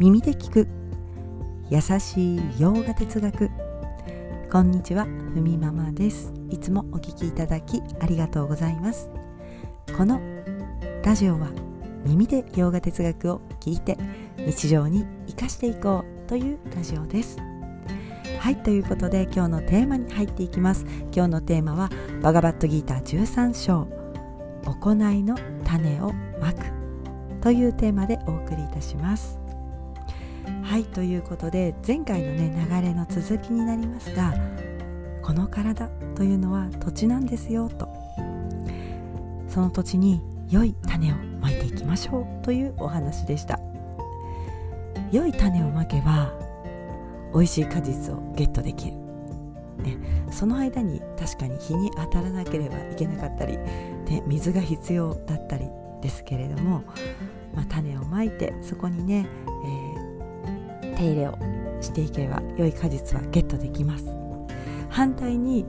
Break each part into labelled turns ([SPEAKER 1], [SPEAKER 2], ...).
[SPEAKER 1] 耳で聞く。優しい洋画哲学。こんにちはふみママです。いつもお聞きいただきありがとうございます。このラジオは耳で洋画哲学を聞いて日常に生かしていこうというラジオです。はいということで今日のテーマに入っていきます。今日のテーマはバガバットギーター13章行いの種をまくというテーマでお送りいたします。はいということで前回のね流れの続きになりますがこの体というのは土地なんですよと。その土地に良い種をまいていきましょうというお話でした。良い種をまけば美味しい果実をゲットできる、ね、その間に確かに日に当たらなければいけなかったり、ね、水が必要だったりですけれども、まあ、種をまいてそこにね、えー、手入れをしていけば良い果実はゲットできます。反対に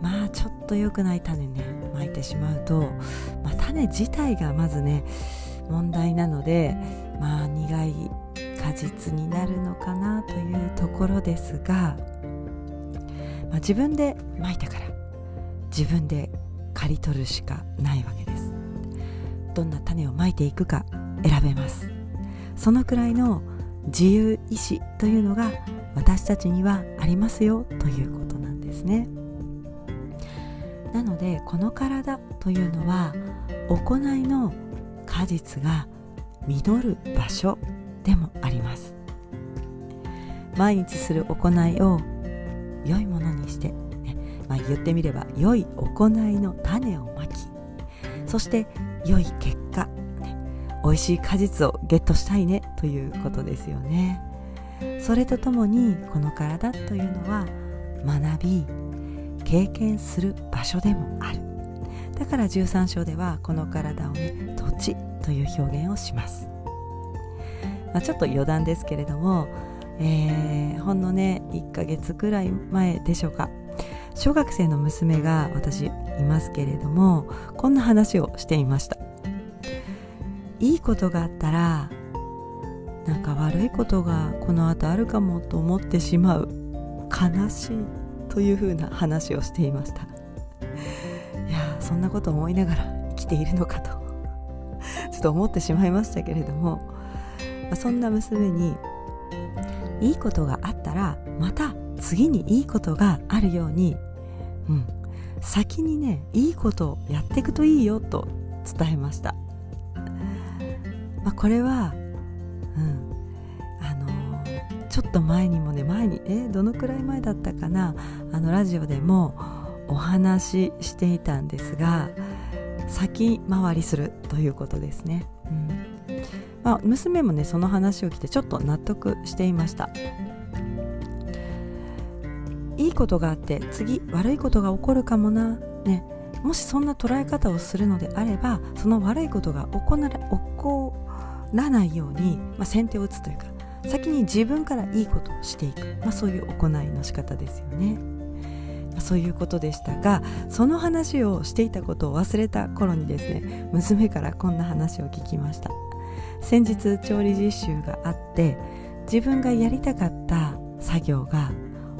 [SPEAKER 1] まあちょっと良くない種ねまいてしまうと、まあ、種自体がまずね問題なのでまあ苦い果実になるのかなというところですが、まあ、自分でまいたから自分で刈り取るしかないわけです。どんな種をまいていくか選べます。そのくらいの自由意志というのが私たちにはありますよということなんですね。なのでこの体というのは行いの果実が実る場所でもあります。毎日する行いを良いものにして、ねまあ、言ってみれば良い行いの種をまきそして良い結果、美味しい果実をゲットしたいねということですよね。それとともにこの体というのは学び経験する場所でもある。だから13章ではこの体をね土地という表現をします。まあ、ちょっと余談ですけれども、えー、ほんのね1ヶ月くらい前でしょうか。小学生の娘が私いますけれどもこんな話をしていました。いいことがあったらなんか悪いことがこの後あるかもと思ってしまう悲しいというふうな話をしていました。いやそんなこと思いながら生きているのかとちょっと思ってしまいましたけれどもそんな娘にいいことがあったらまた次にいいことがあるように、うん、先にねいいことをやっていくといいよと伝えました、これは、うんあのー、ちょっと前にもね前にえどのくらい前だったかな？あのラジオでもお話ししていたんですが先回りするということですね、うん。まあ、娘もねその話を聞いてちょっと納得していました。いいことがあって次悪いことが起こるかもな。ね。もしそんな捉え方をするのであればその悪いことが起こら起こらないように、まあ、先手を打つというか先に自分からいいことをしていく、まあ、そういう行いの仕方ですよね、まあ、そういうことでしたがその話をしていたことを忘れた頃にですね娘からこんな話を聞きました。先日調理実習があって自分がやりたかった作業が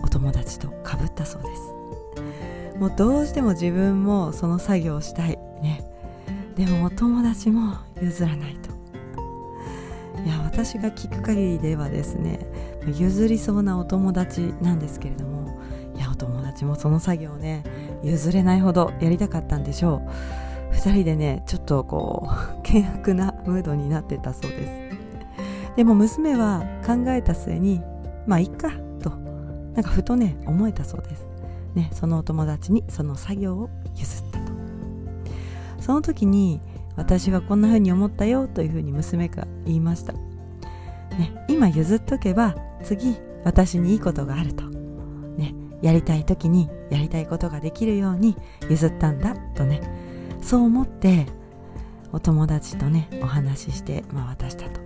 [SPEAKER 1] お友達とかぶったそうです。もうどうしても自分もその作業をしたいね。でもお友達も譲らないと。いや私が聞く限りではですね譲りそうなお友達なんですけれどもいやお友達もその作業をね譲れないほどやりたかったんでしょう。2人でねちょっとこう 険悪なムードになってたそうです。でも娘は考えた末にまあいっかとなんかふとね思えたそうです。ねそのお友達にその作業を譲ったと。その時に私はこんな風に思ったよという風に娘が言いました、ね、今譲っとけば次私にいいことがあると、ね、やりたい時にやりたいことができるように譲ったんだとねそう思ってお友達とねお話しして渡したと。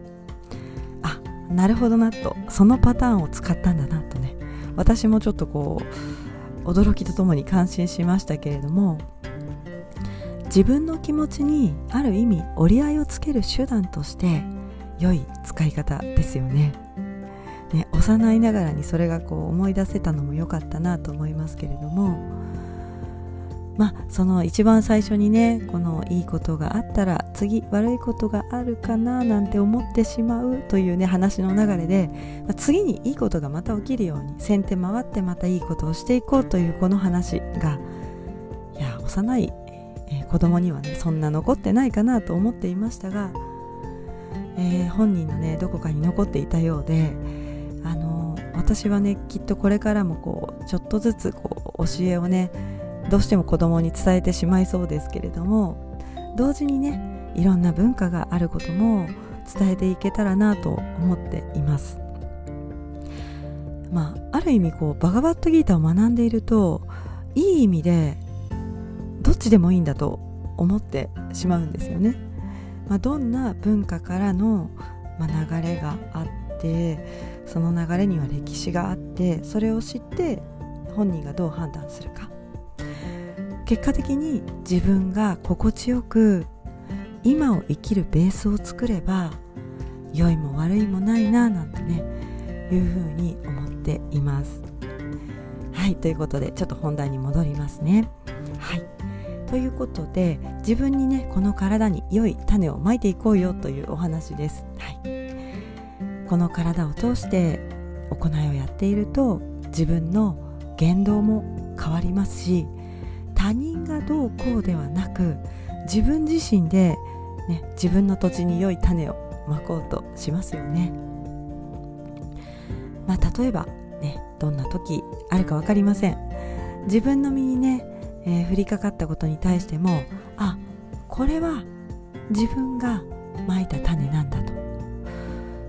[SPEAKER 1] あなるほどなと。そのパターンを使ったんだなとね。私もちょっとこう驚きとともに感心しましたけれども自分の気持ちにある意味折り合いをつける手段として良い使い方ですよね。ね幼いながらにそれがこう思い出せたのも良かったなと思いますけれどもまあその一番最初にねこのいいことがあったら次悪いことがあるかななんて思ってしまうというね話の流れで、まあ、次にいいことがまた起きるように先手回ってまたいいことをしていこうというこの話がいや幼い、えー、子供にはねそんな残ってないかなと思っていましたが、えー、本人のねどこかに残っていたようであの私はねきっとこれからもこうちょっとずつこう教えをねどうしても子供に伝えてしまいそうですけれども同時にねいろんな文化があることも伝えていけたらなと思っています。まあある意味こうバガバットギータを学んでいるといい意味でっちでもいいんだと思ってしまうんですよね、まあ、どんな文化からの、ま、流れがあってその流れには歴史があってそれを知って本人がどう判断するか。結果的に自分が心地よく今を生きるベースを作れば良いも悪いもないななんてねいうふうに思っています。はいということでちょっと本題に戻りますね。ということで自分にねこの体に良い種をまいていこうよというお話です、はい、この体を通して行いをやっていると自分の言動も変わりますし他人がどうこうではなく自分自身で、ね、自分の土地に良い種をまこうとしますよね。まあ、例えば、ね、どんな時あるか分かりません。自分の身にね、えー、降りかかったことに対してもあこれは自分がまいた種なんだと、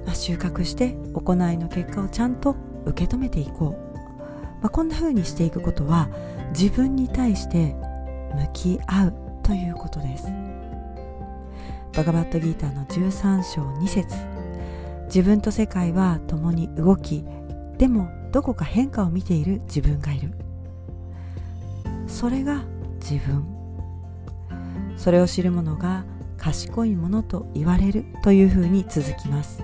[SPEAKER 1] まあ、収穫して行いの結果をちゃんと受け止めていこう、まあ、こんな風にしていくことは自分に対して向き合うということです。バガバットギーターの13章2節。自分と世界は共に動きでもどこか変化を見ている自分がいる。それが自分。それを知る者が賢いものと言われるというふうに続きます。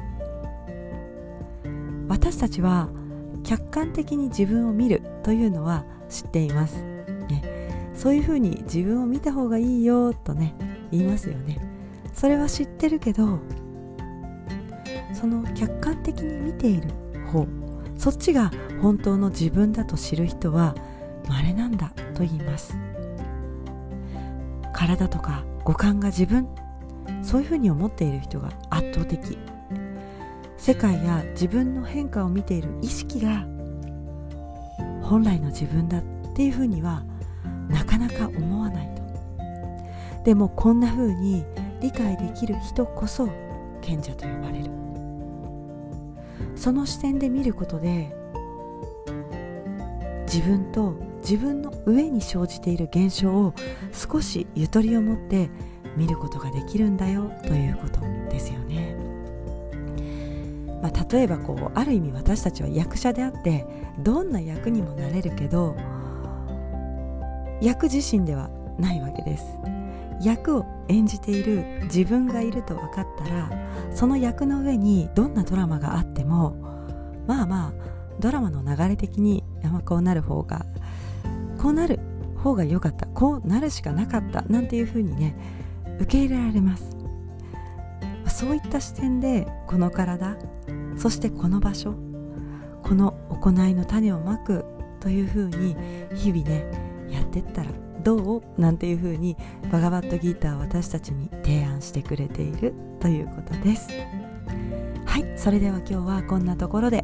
[SPEAKER 1] 私たちは客観的に自分を見るというのは知っています、ね、そういうふうに自分を見た方がいいよとね言いますよね。それは知ってるけどその客観的に見ている方そっちが本当の自分だと知る人は稀なんだと言います。体とか五感が自分そういうふうに思っている人が圧倒的。世界や自分の変化を見ている意識が本来の自分だっていうふうにはなかなか思わないと。でもこんなふうに理解できる人こそ賢者と呼ばれる。その視点で見ることで自分と自分の上に生じている現象を少しゆとりを持って見ることができるんだよということですよね。まあ、例えばこうある意味私たちは役者であってどんな役にもなれるけど役自身ではないわけです役を演じている自分がいると分かったらその役の上にどんなドラマがあってもまあまあドラマの流れ的にこうなる方がこうなる方が良かった。こうなるしかなかった。なんていうふうにね受け入れられます。そういった視点でこの体そしてこの場所この行いの種をまくというふうに日々ねやってったらどう？なんていうふうにバガバットギーターは私たちに提案してくれているということです。はい。それでは今日はこんなところで。